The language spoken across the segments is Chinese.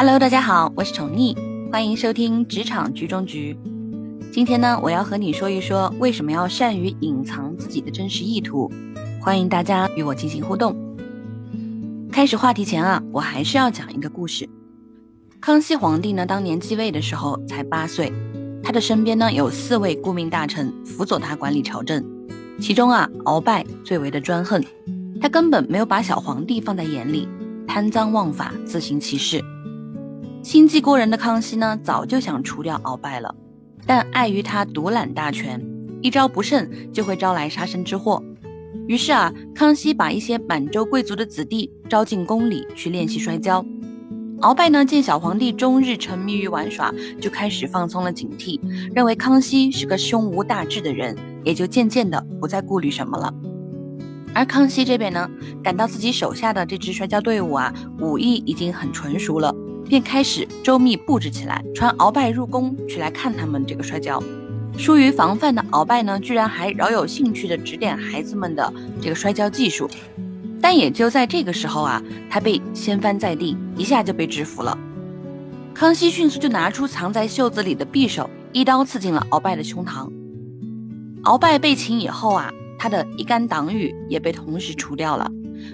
Hello，大家好，我是宠溺，欢迎收听职场局中局。今天呢，我要和你说一说为什么要善于隐藏自己的真实意图。欢迎大家与我进行互动。开始话题前啊，我还是要讲一个故事。康熙皇帝呢，当年继位的时候才八岁，他的身边呢有四位顾命大臣辅佐他管理朝政，其中啊，鳌拜最为的专横，他根本没有把小皇帝放在眼里，贪赃枉法，自行其事。心计过人的康熙呢，早就想除掉鳌拜了，但碍于他独揽大权，一招不慎就会招来杀身之祸。于是啊，康熙把一些满洲贵族的子弟招进宫里去练习摔跤。鳌拜呢，见小皇帝终日沉迷于玩耍，就开始放松了警惕，认为康熙是个胸无大志的人，也就渐渐的不再顾虑什么了。而康熙这边呢，感到自己手下的这支摔跤队伍啊，武艺已经很纯熟了。便开始周密布置起来，传鳌拜入宫去来看他们这个摔跤。疏于防范的鳌拜呢，居然还饶有兴趣的指点孩子们的这个摔跤技术。但也就在这个时候啊，他被掀翻在地，一下就被制服了。康熙迅速就拿出藏在袖子里的匕首，一刀刺进了鳌拜的胸膛。鳌拜被擒以后啊，他的一干党羽也被同时除掉了，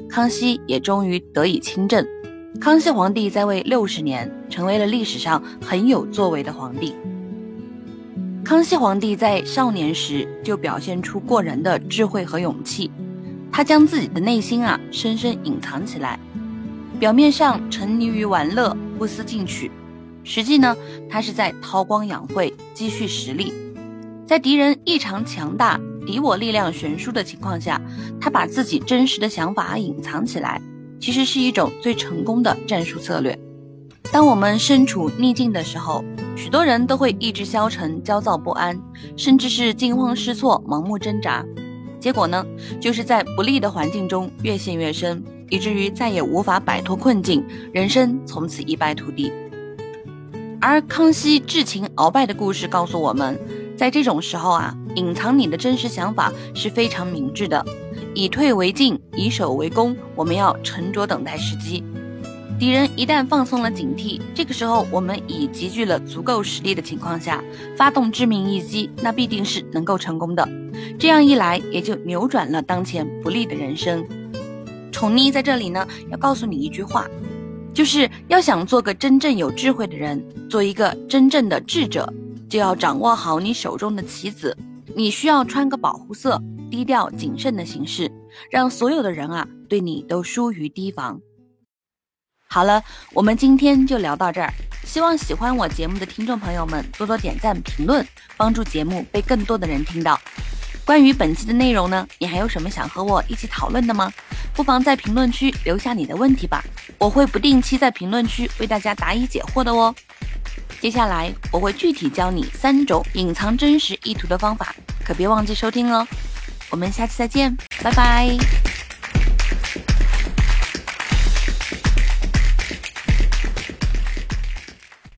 康熙也终于得以亲政。康熙皇帝在位六十年，成为了历史上很有作为的皇帝。康熙皇帝在少年时就表现出过人的智慧和勇气，他将自己的内心啊深深隐藏起来，表面上沉溺于玩乐，不思进取，实际呢他是在韬光养晦，积蓄实力。在敌人异常强大、敌我力量悬殊的情况下，他把自己真实的想法隐藏起来。其实是一种最成功的战术策略。当我们身处逆境的时候，许多人都会意志消沉、焦躁不安，甚至是惊慌失措、盲目挣扎。结果呢，就是在不利的环境中越陷越深，以至于再也无法摆脱困境，人生从此一败涂地。而康熙智擒鳌拜的故事告诉我们，在这种时候啊，隐藏你的真实想法是非常明智的。以退为进，以守为攻。我们要沉着等待时机。敌人一旦放松了警惕，这个时候我们已集聚了足够实力的情况下，发动致命一击，那必定是能够成功的。这样一来，也就扭转了当前不利的人生。宠溺在这里呢，要告诉你一句话，就是要想做个真正有智慧的人，做一个真正的智者，就要掌握好你手中的棋子。你需要穿个保护色。低调谨慎的行事，让所有的人啊对你都疏于提防。好了，我们今天就聊到这儿。希望喜欢我节目的听众朋友们多多点赞评论，帮助节目被更多的人听到。关于本期的内容呢，你还有什么想和我一起讨论的吗？不妨在评论区留下你的问题吧，我会不定期在评论区为大家答疑解惑的哦。接下来我会具体教你三种隐藏真实意图的方法，可别忘记收听哦。我们下期再见，拜拜。